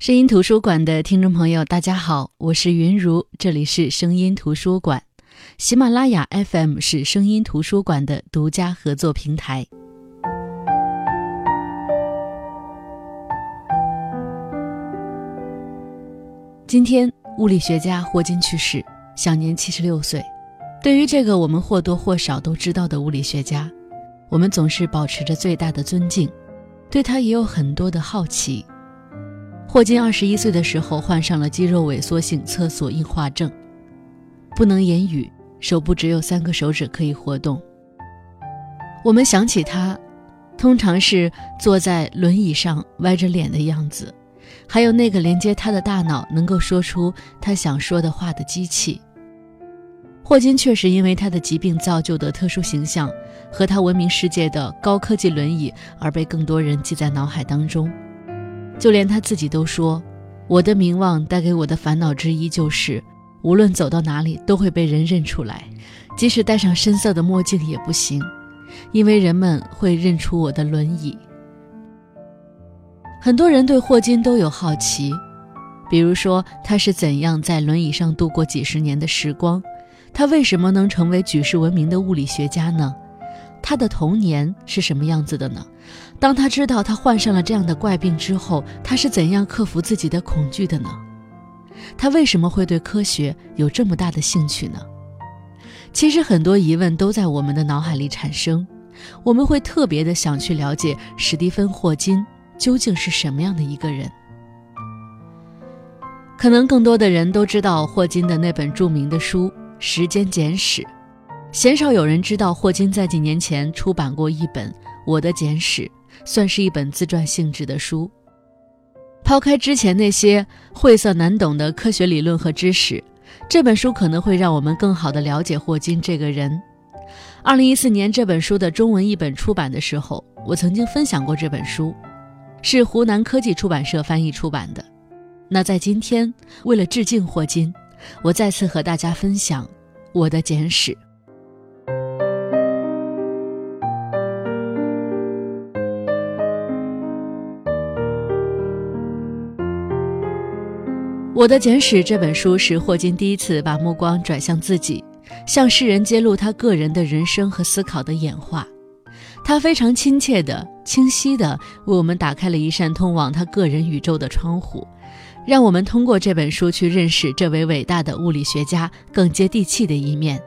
声音图书馆的听众朋友，大家好，我是云如，这里是声音图书馆。喜马拉雅 FM 是声音图书馆的独家合作平台。今天，物理学家霍金去世，享年七十六岁。对于这个我们或多或少都知道的物理学家，我们总是保持着最大的尊敬，对他也有很多的好奇。霍金二十一岁的时候患上了肌肉萎缩性侧索硬化症，不能言语，手部只有三个手指可以活动。我们想起他，通常是坐在轮椅上歪着脸的样子，还有那个连接他的大脑能够说出他想说的话的机器。霍金确实因为他的疾病造就的特殊形象和他闻名世界的高科技轮椅而被更多人记在脑海当中。就连他自己都说：“我的名望带给我的烦恼之一就是，无论走到哪里都会被人认出来，即使戴上深色的墨镜也不行，因为人们会认出我的轮椅。”很多人对霍金都有好奇，比如说他是怎样在轮椅上度过几十年的时光，他为什么能成为举世闻名的物理学家呢？他的童年是什么样子的呢？当他知道他患上了这样的怪病之后，他是怎样克服自己的恐惧的呢？他为什么会对科学有这么大的兴趣呢？其实很多疑问都在我们的脑海里产生，我们会特别的想去了解史蒂芬·霍金究竟是什么样的一个人。可能更多的人都知道霍金的那本著名的书《时间简史》。鲜少有人知道，霍金在几年前出版过一本《我的简史》，算是一本自传性质的书。抛开之前那些晦涩难懂的科学理论和知识，这本书可能会让我们更好地了解霍金这个人。二零一四年这本书的中文译本出版的时候，我曾经分享过这本书，是湖南科技出版社翻译出版的。那在今天，为了致敬霍金，我再次和大家分享《我的简史》。《我的简史》这本书是霍金第一次把目光转向自己，向世人揭露他个人的人生和思考的演化。他非常亲切的、清晰的为我们打开了一扇通往他个人宇宙的窗户，让我们通过这本书去认识这位伟大的物理学家更接地气的一面，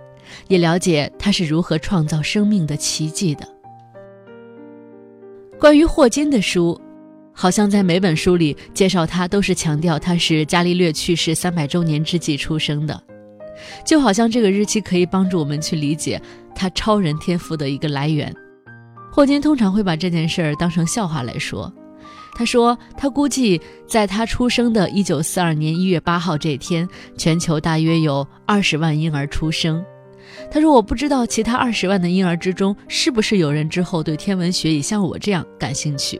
也了解他是如何创造生命的奇迹的。关于霍金的书。好像在每本书里介绍他，都是强调他是伽利略去世三百周年之际出生的，就好像这个日期可以帮助我们去理解他超人天赋的一个来源。霍金通常会把这件事儿当成笑话来说。他说，他估计在他出生的一九四二年一月八号这天，全球大约有二十万婴儿出生。他说，我不知道其他二十万的婴儿之中，是不是有人之后对天文学也像我这样感兴趣。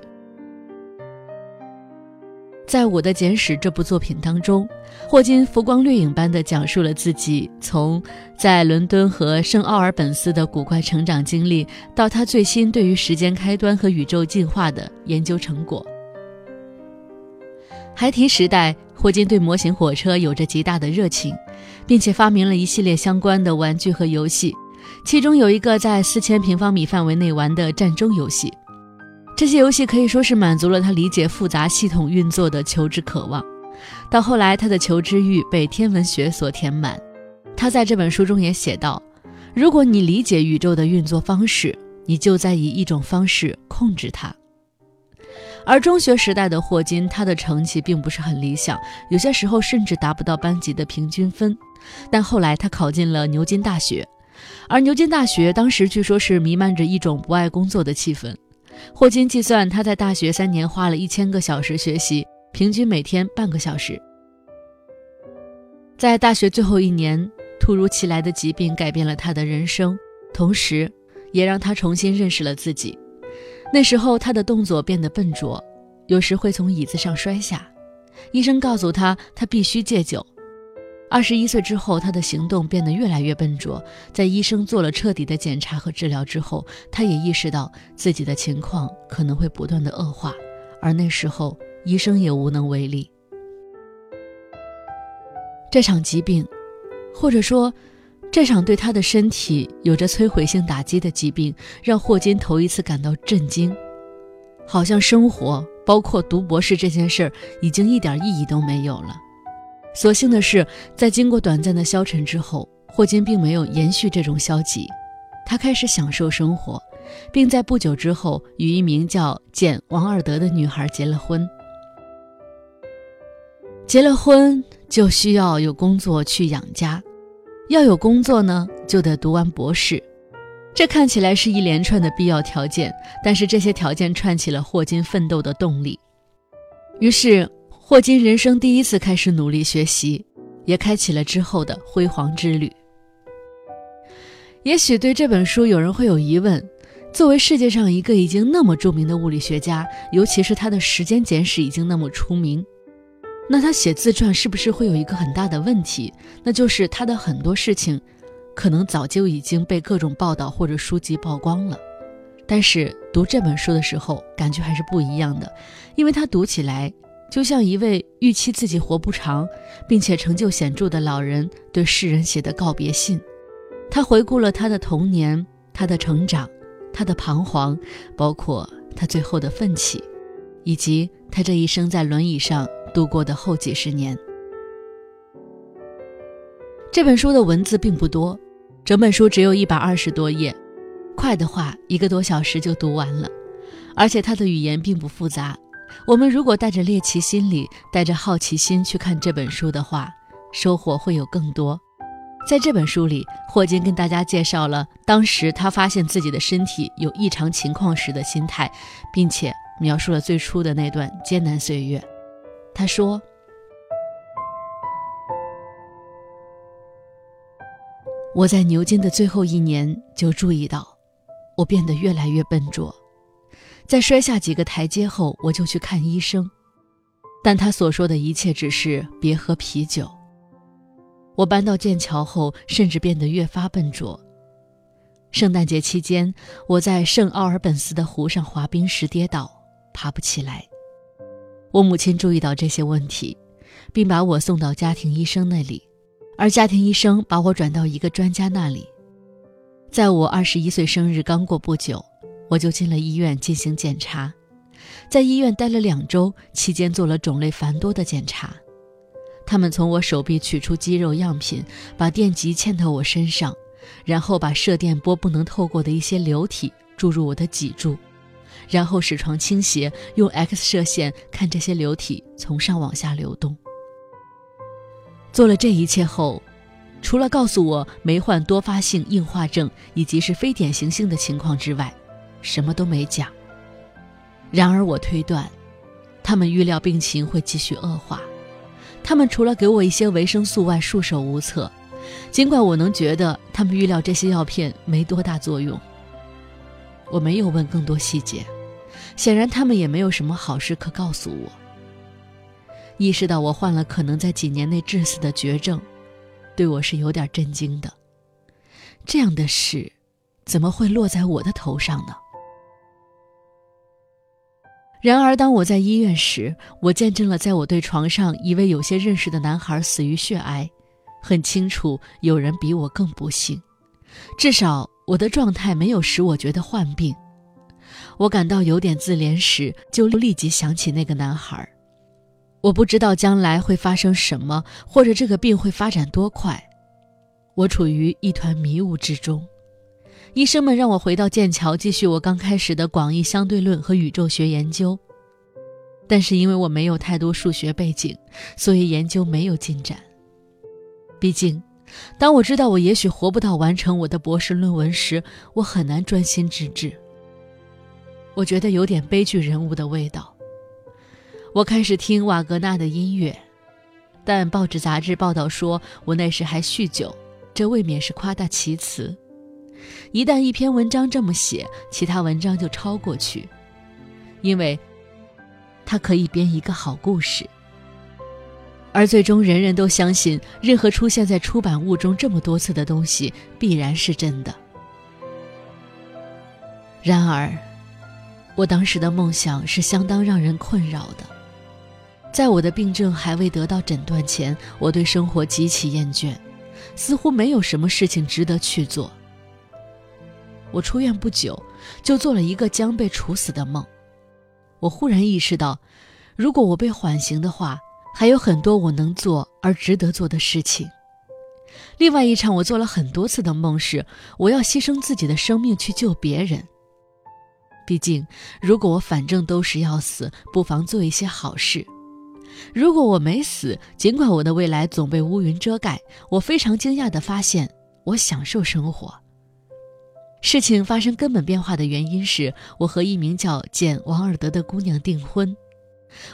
在我的简史这部作品当中，霍金浮光掠影般地讲述了自己从在伦敦和圣奥尔本斯的古怪成长经历，到他最新对于时间开端和宇宙进化的研究成果。孩提时代，霍金对模型火车有着极大的热情，并且发明了一系列相关的玩具和游戏，其中有一个在四千平方米范围内玩的战争游戏。这些游戏可以说是满足了他理解复杂系统运作的求知渴望。到后来，他的求知欲被天文学所填满。他在这本书中也写道：“如果你理解宇宙的运作方式，你就在以一种方式控制它。”而中学时代的霍金，他的成绩并不是很理想，有些时候甚至达不到班级的平均分。但后来他考进了牛津大学，而牛津大学当时据说是弥漫着一种不爱工作的气氛。霍金计算，他在大学三年花了一千个小时学习，平均每天半个小时。在大学最后一年，突如其来的疾病改变了他的人生，同时，也让他重新认识了自己。那时候，他的动作变得笨拙，有时会从椅子上摔下。医生告诉他，他必须戒酒。二十一岁之后，他的行动变得越来越笨拙。在医生做了彻底的检查和治疗之后，他也意识到自己的情况可能会不断的恶化，而那时候医生也无能为力。这场疾病，或者说，这场对他的身体有着摧毁性打击的疾病，让霍金头一次感到震惊，好像生活，包括读博士这件事儿，已经一点意义都没有了。所幸的是，在经过短暂的消沉之后，霍金并没有延续这种消极，他开始享受生活，并在不久之后与一名叫简·王尔德的女孩结了婚。结了婚就需要有工作去养家，要有工作呢，就得读完博士。这看起来是一连串的必要条件，但是这些条件串起了霍金奋斗的动力。于是。霍金人生第一次开始努力学习，也开启了之后的辉煌之旅。也许对这本书有人会有疑问：作为世界上一个已经那么著名的物理学家，尤其是他的时间简史已经那么出名，那他写自传是不是会有一个很大的问题？那就是他的很多事情，可能早就已经被各种报道或者书籍曝光了。但是读这本书的时候，感觉还是不一样的，因为他读起来。就像一位预期自己活不长，并且成就显著的老人对世人写的告别信。他回顾了他的童年、他的成长、他的彷徨，包括他最后的奋起，以及他这一生在轮椅上度过的后几十年。这本书的文字并不多，整本书只有一百二十多页，快的话一个多小时就读完了，而且他的语言并不复杂。我们如果带着猎奇心理，带着好奇心去看这本书的话，收获会有更多。在这本书里，霍金跟大家介绍了当时他发现自己的身体有异常情况时的心态，并且描述了最初的那段艰难岁月。他说：“我在牛津的最后一年就注意到，我变得越来越笨拙。”在摔下几个台阶后，我就去看医生，但他所说的一切只是别喝啤酒。我搬到剑桥后，甚至变得越发笨拙。圣诞节期间，我在圣奥尔本斯的湖上滑冰时跌倒，爬不起来。我母亲注意到这些问题，并把我送到家庭医生那里，而家庭医生把我转到一个专家那里。在我二十一岁生日刚过不久。我就进了医院进行检查，在医院待了两周，期间做了种类繁多的检查。他们从我手臂取出肌肉样品，把电极嵌到我身上，然后把射电波不能透过的一些流体注入我的脊柱，然后使床倾斜，用 X 射线看这些流体从上往下流动。做了这一切后，除了告诉我没患多发性硬化症以及是非典型性的情况之外，什么都没讲。然而，我推断，他们预料病情会继续恶化。他们除了给我一些维生素外，束手无策。尽管我能觉得他们预料这些药片没多大作用。我没有问更多细节，显然他们也没有什么好事可告诉我。意识到我患了可能在几年内致死的绝症，对我是有点震惊的。这样的事，怎么会落在我的头上呢？然而，当我在医院时，我见证了在我对床上一位有些认识的男孩死于血癌。很清楚，有人比我更不幸。至少，我的状态没有使我觉得患病。我感到有点自怜时，就立即想起那个男孩。我不知道将来会发生什么，或者这个病会发展多快。我处于一团迷雾之中。医生们让我回到剑桥继续我刚开始的广义相对论和宇宙学研究，但是因为我没有太多数学背景，所以研究没有进展。毕竟，当我知道我也许活不到完成我的博士论文时，我很难专心致志。我觉得有点悲剧人物的味道。我开始听瓦格纳的音乐，但报纸杂志报道说我那时还酗酒，这未免是夸大其词。一旦一篇文章这么写，其他文章就抄过去，因为，它可以编一个好故事。而最终，人人都相信，任何出现在出版物中这么多次的东西，必然是真的。然而，我当时的梦想是相当让人困扰的。在我的病症还未得到诊断前，我对生活极其厌倦，似乎没有什么事情值得去做。我出院不久，就做了一个将被处死的梦。我忽然意识到，如果我被缓刑的话，还有很多我能做而值得做的事情。另外一场我做了很多次的梦是，我要牺牲自己的生命去救别人。毕竟，如果我反正都是要死，不妨做一些好事。如果我没死，尽管我的未来总被乌云遮盖，我非常惊讶地发现，我享受生活。事情发生根本变化的原因是我和一名叫简·王尔德的姑娘订婚。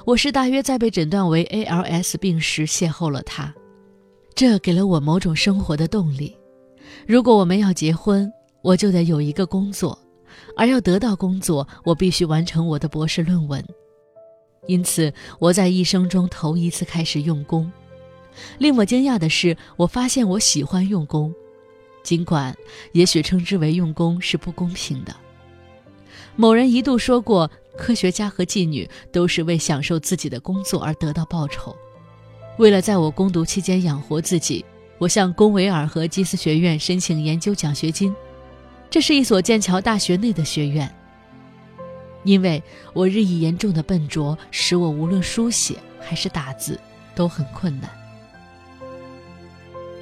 我是大约在被诊断为 ALS 病时邂逅了她，这给了我某种生活的动力。如果我们要结婚，我就得有一个工作。而要得到工作，我必须完成我的博士论文。因此，我在一生中头一次开始用功。令我惊讶的是，我发现我喜欢用功，尽管也许称之为用功是不公平的。某人一度说过，科学家和妓女都是为享受自己的工作而得到报酬。为了在我攻读期间养活自己，我向龚维尔和基斯学院申请研究奖学金。这是一所剑桥大学内的学院。因为我日益严重的笨拙，使我无论书写还是打字都很困难。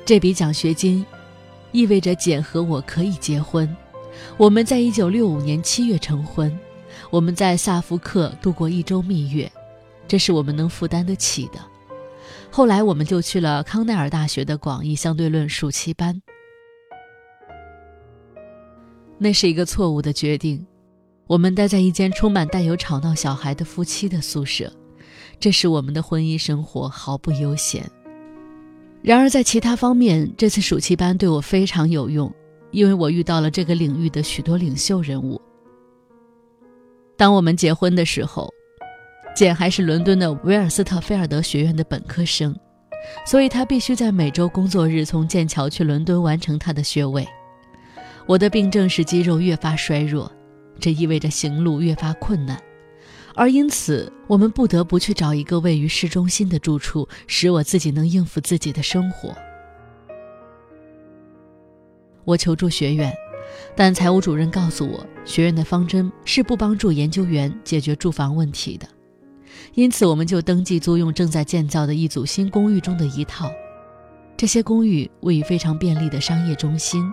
这笔奖学金意味着简和我可以结婚。我们在一九六五年七月成婚。我们在萨福克度过一周蜜月，这是我们能负担得起的。后来，我们就去了康奈尔大学的广义相对论暑期班。那是一个错误的决定。我们待在一间充满带有吵闹小孩的夫妻的宿舍，这使我们的婚姻生活毫不悠闲。然而，在其他方面，这次暑期班对我非常有用，因为我遇到了这个领域的许多领袖人物。当我们结婚的时候，简还是伦敦的维尔斯特菲尔德学院的本科生，所以他必须在每周工作日从剑桥去伦敦完成他的学位。我的病症使肌肉越发衰弱，这意味着行路越发困难，而因此我们不得不去找一个位于市中心的住处，使我自己能应付自己的生活。我求助学院，但财务主任告诉我，学院的方针是不帮助研究员解决住房问题的，因此我们就登记租用正在建造的一组新公寓中的一套。这些公寓位于非常便利的商业中心。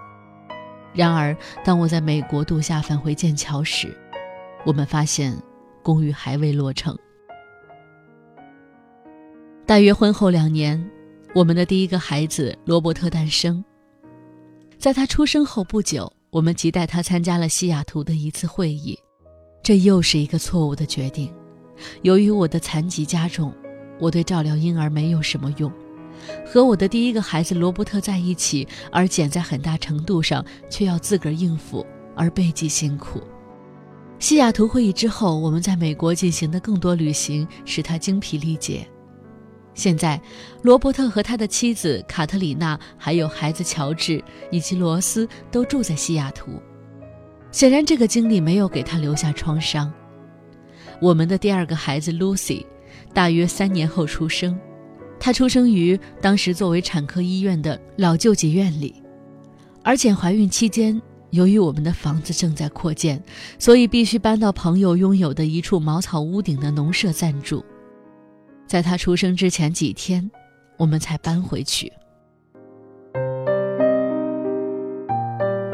然而，当我在美国度夏返回剑桥时，我们发现公寓还未落成。大约婚后两年，我们的第一个孩子罗伯特诞生。在他出生后不久，我们即带他参加了西雅图的一次会议，这又是一个错误的决定。由于我的残疾加重，我对照料婴儿没有什么用。和我的第一个孩子罗伯特在一起，而简在很大程度上却要自个儿应付，而倍极辛苦。西雅图会议之后，我们在美国进行的更多旅行使他精疲力竭。现在，罗伯特和他的妻子卡特里娜，还有孩子乔治以及罗斯都住在西雅图。显然，这个经历没有给他留下创伤。我们的第二个孩子 Lucy，大约三年后出生。她出生于当时作为产科医院的老救济院里，而且怀孕期间，由于我们的房子正在扩建，所以必须搬到朋友拥有的一处茅草屋顶的农舍暂住。在他出生之前几天，我们才搬回去。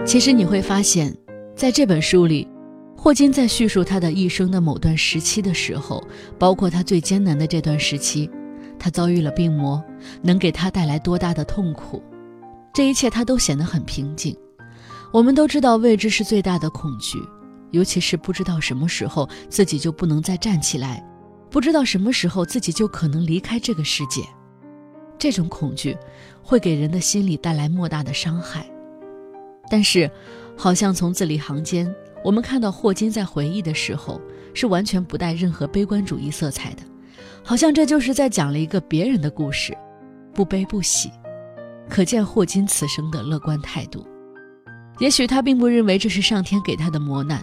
其实你会发现，在这本书里，霍金在叙述他的一生的某段时期的时候，包括他最艰难的这段时期。他遭遇了病魔，能给他带来多大的痛苦？这一切他都显得很平静。我们都知道未知是最大的恐惧，尤其是不知道什么时候自己就不能再站起来，不知道什么时候自己就可能离开这个世界。这种恐惧会给人的心理带来莫大的伤害。但是，好像从字里行间，我们看到霍金在回忆的时候是完全不带任何悲观主义色彩的。好像这就是在讲了一个别人的故事，不悲不喜，可见霍金此生的乐观态度。也许他并不认为这是上天给他的磨难，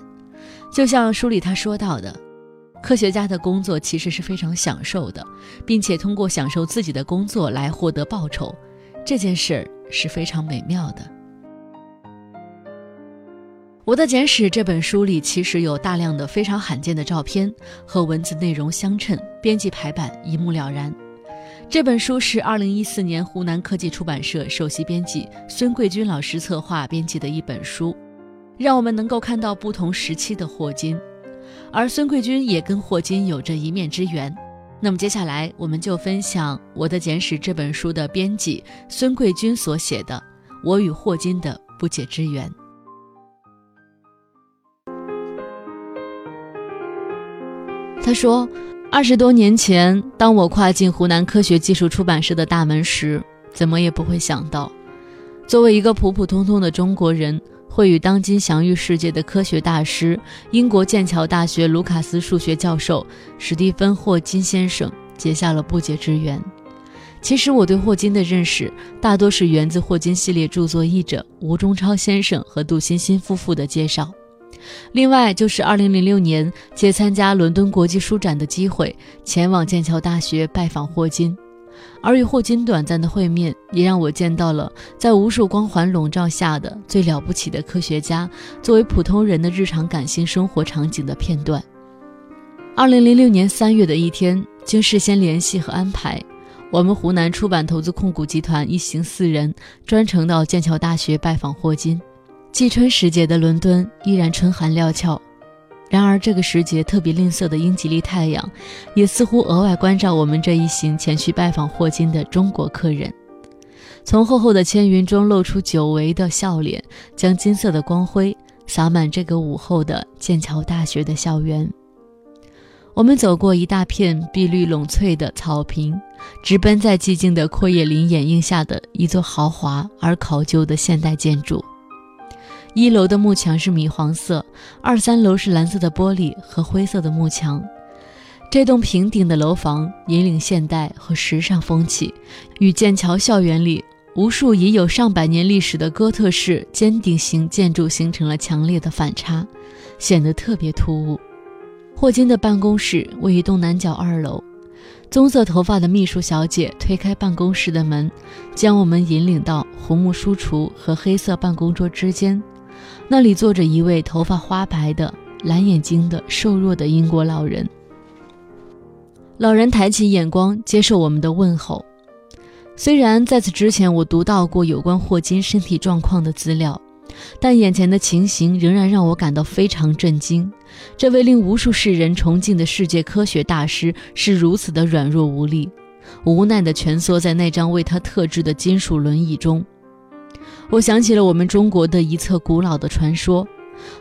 就像书里他说到的，科学家的工作其实是非常享受的，并且通过享受自己的工作来获得报酬，这件事儿是非常美妙的。我的简史这本书里其实有大量的非常罕见的照片和文字内容相称，编辑排版一目了然。这本书是二零一四年湖南科技出版社首席编辑孙桂军老师策划编辑的一本书，让我们能够看到不同时期的霍金，而孙桂军也跟霍金有着一面之缘。那么接下来我们就分享我的简史这本书的编辑孙桂军所写的《我与霍金的不解之缘》。他说：“二十多年前，当我跨进湖南科学技术出版社的大门时，怎么也不会想到，作为一个普普通通的中国人，会与当今享誉世界的科学大师、英国剑桥大学卢卡斯数学教授史蒂芬·霍金先生结下了不解之缘。其实，我对霍金的认识，大多是源自霍金系列著作译者吴中超先生和杜欣欣夫妇的介绍。”另外就是2006年借参加伦敦国际书展的机会，前往剑桥大学拜访霍金，而与霍金短暂的会面，也让我见到了在无数光环笼罩下的最了不起的科学家作为普通人的日常感性生活场景的片段。2006年3月的一天，经事先联系和安排，我们湖南出版投资控股集团一行四人专程到剑桥大学拜访霍金。季春时节的伦敦依然春寒料峭，然而这个时节特别吝啬的英吉利太阳，也似乎额外关照我们这一行前去拜访霍金的中国客人。从厚厚的千云中露出久违的笑脸，将金色的光辉洒满这个午后的剑桥大学的校园。我们走过一大片碧绿笼翠的草坪，直奔在寂静的阔叶林掩映下的一座豪华而考究的现代建筑。一楼的幕墙是米黄色，二三楼是蓝色的玻璃和灰色的幕墙。这栋平顶的楼房引领现代和时尚风气，与剑桥校园里无数已有上百年历史的哥特式尖顶型建筑形成了强烈的反差，显得特别突兀。霍金的办公室位于东南角二楼，棕色头发的秘书小姐推开办公室的门，将我们引领到红木书橱和黑色办公桌之间。那里坐着一位头发花白的、蓝眼睛的、瘦弱的英国老人。老人抬起眼光接受我们的问候。虽然在此之前我读到过有关霍金身体状况的资料，但眼前的情形仍然让我感到非常震惊。这位令无数世人崇敬的世界科学大师是如此的软弱无力，无奈地蜷缩在那张为他特制的金属轮椅中。我想起了我们中国的一册古老的传说，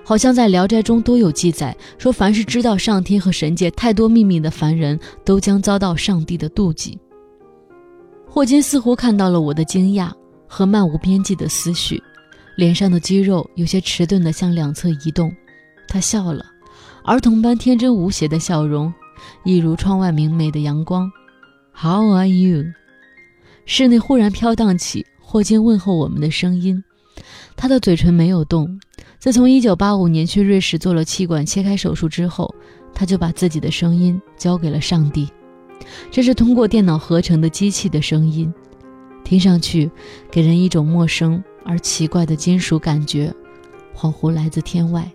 好像在《聊斋》中都有记载，说凡是知道上天和神界太多秘密的凡人，都将遭到上帝的妒忌。霍金似乎看到了我的惊讶和漫无边际的思绪，脸上的肌肉有些迟钝地向两侧移动。他笑了，儿童般天真无邪的笑容，一如窗外明媚的阳光。How are you？室内忽然飘荡起。霍金问候我们的声音，他的嘴唇没有动。自从1985年去瑞士做了气管切开手术之后，他就把自己的声音交给了上帝。这是通过电脑合成的机器的声音，听上去给人一种陌生而奇怪的金属感觉，恍惚来自天外。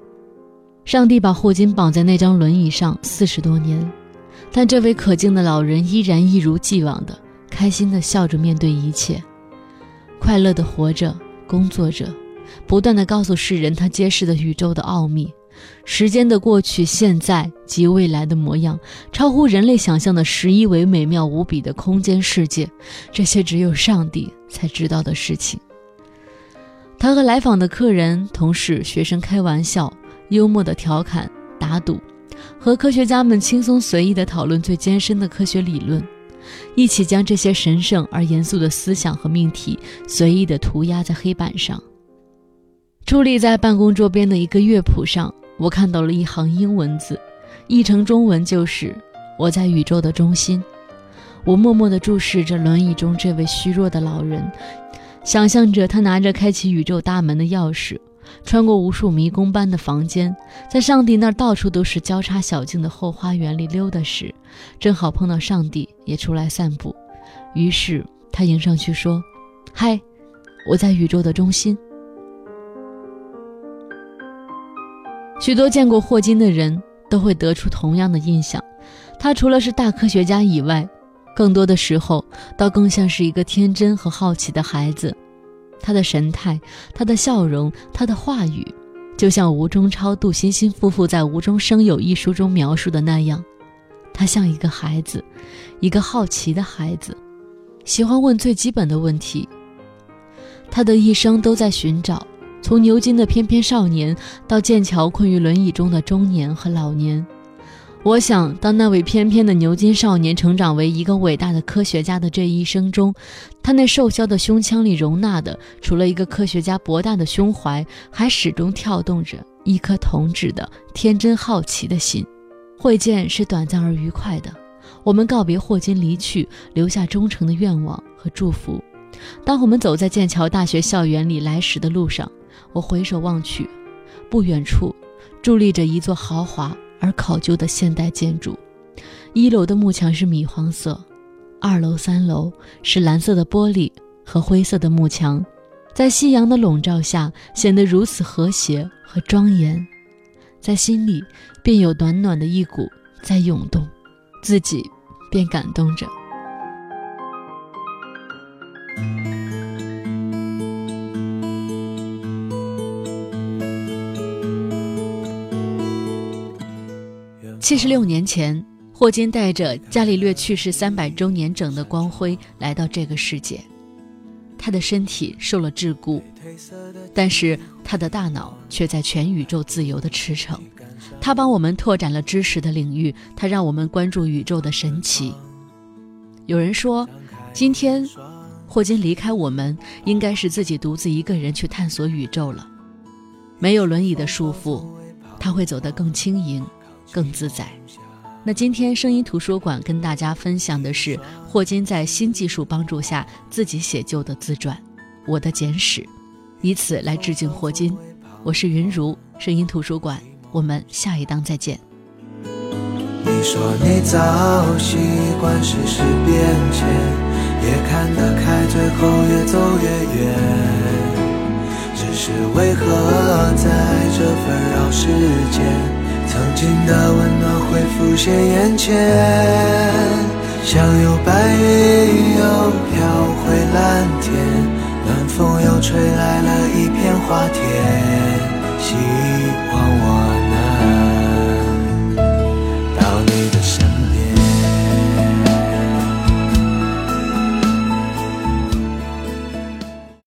上帝把霍金绑在那张轮椅上四十多年，但这位可敬的老人依然一如既往的开心地笑着面对一切。快乐地活着，工作着，不断地告诉世人他揭示的宇宙的奥秘，时间的过去、现在及未来的模样，超乎人类想象的十一维美妙无比的空间世界，这些只有上帝才知道的事情。他和来访的客人、同事、学生开玩笑，幽默地调侃、打赌，和科学家们轻松随意地讨论最艰深的科学理论。一起将这些神圣而严肃的思想和命题随意地涂鸦在黑板上。伫立在办公桌边的一个乐谱上，我看到了一行英文字，译成中文就是“我在宇宙的中心”。我默默地注视着轮椅中这位虚弱的老人，想象着他拿着开启宇宙大门的钥匙，穿过无数迷宫般的房间，在上帝那儿到处都是交叉小径的后花园里溜达时，正好碰到上帝也出来散步。于是他迎上去说：“嗨，我在宇宙的中心。”许多见过霍金的人都会得出同样的印象：他除了是大科学家以外，更多的时候倒更像是一个天真和好奇的孩子。他的神态，他的笑容，他的话语，就像吴中超、杜欣欣夫妇在《无中生有》一书中描述的那样，他像一个孩子，一个好奇的孩子，喜欢问最基本的问题。他的一生都在寻找。从牛津的翩翩少年到剑桥困于轮椅中的中年和老年，我想，当那位翩翩的牛津少年成长为一个伟大的科学家的这一生中，他那瘦削的胸腔里容纳的，除了一个科学家博大的胸怀，还始终跳动着一颗童稚的天真好奇的心。会见是短暂而愉快的，我们告别霍金离去，留下忠诚的愿望和祝福。当我们走在剑桥大学校园里来时的路上。我回首望去，不远处伫立着一座豪华而考究的现代建筑。一楼的幕墙是米黄色，二楼、三楼是蓝色的玻璃和灰色的幕墙，在夕阳的笼罩下显得如此和谐和庄严，在心里便有暖暖的一股在涌动，自己便感动着。七十六年前，霍金带着伽利略去世三百周年整的光辉来到这个世界。他的身体受了桎梏，但是他的大脑却在全宇宙自由的驰骋。他帮我们拓展了知识的领域，他让我们关注宇宙的神奇。有人说，今天霍金离开我们，应该是自己独自一个人去探索宇宙了。没有轮椅的束缚，他会走得更轻盈。更自在。那今天声音图书馆跟大家分享的是霍金在新技术帮助下自己写就的自传《我的简史》，以此来致敬霍金。我是云如，声音图书馆，我们下一档再见。你说你早习惯世事变迁，也看得开，最后越走越远。只是为何在这纷扰世间？曾经的温暖会浮现眼前，像有白云又飘回蓝天，暖风又吹来了一片花田，希望我。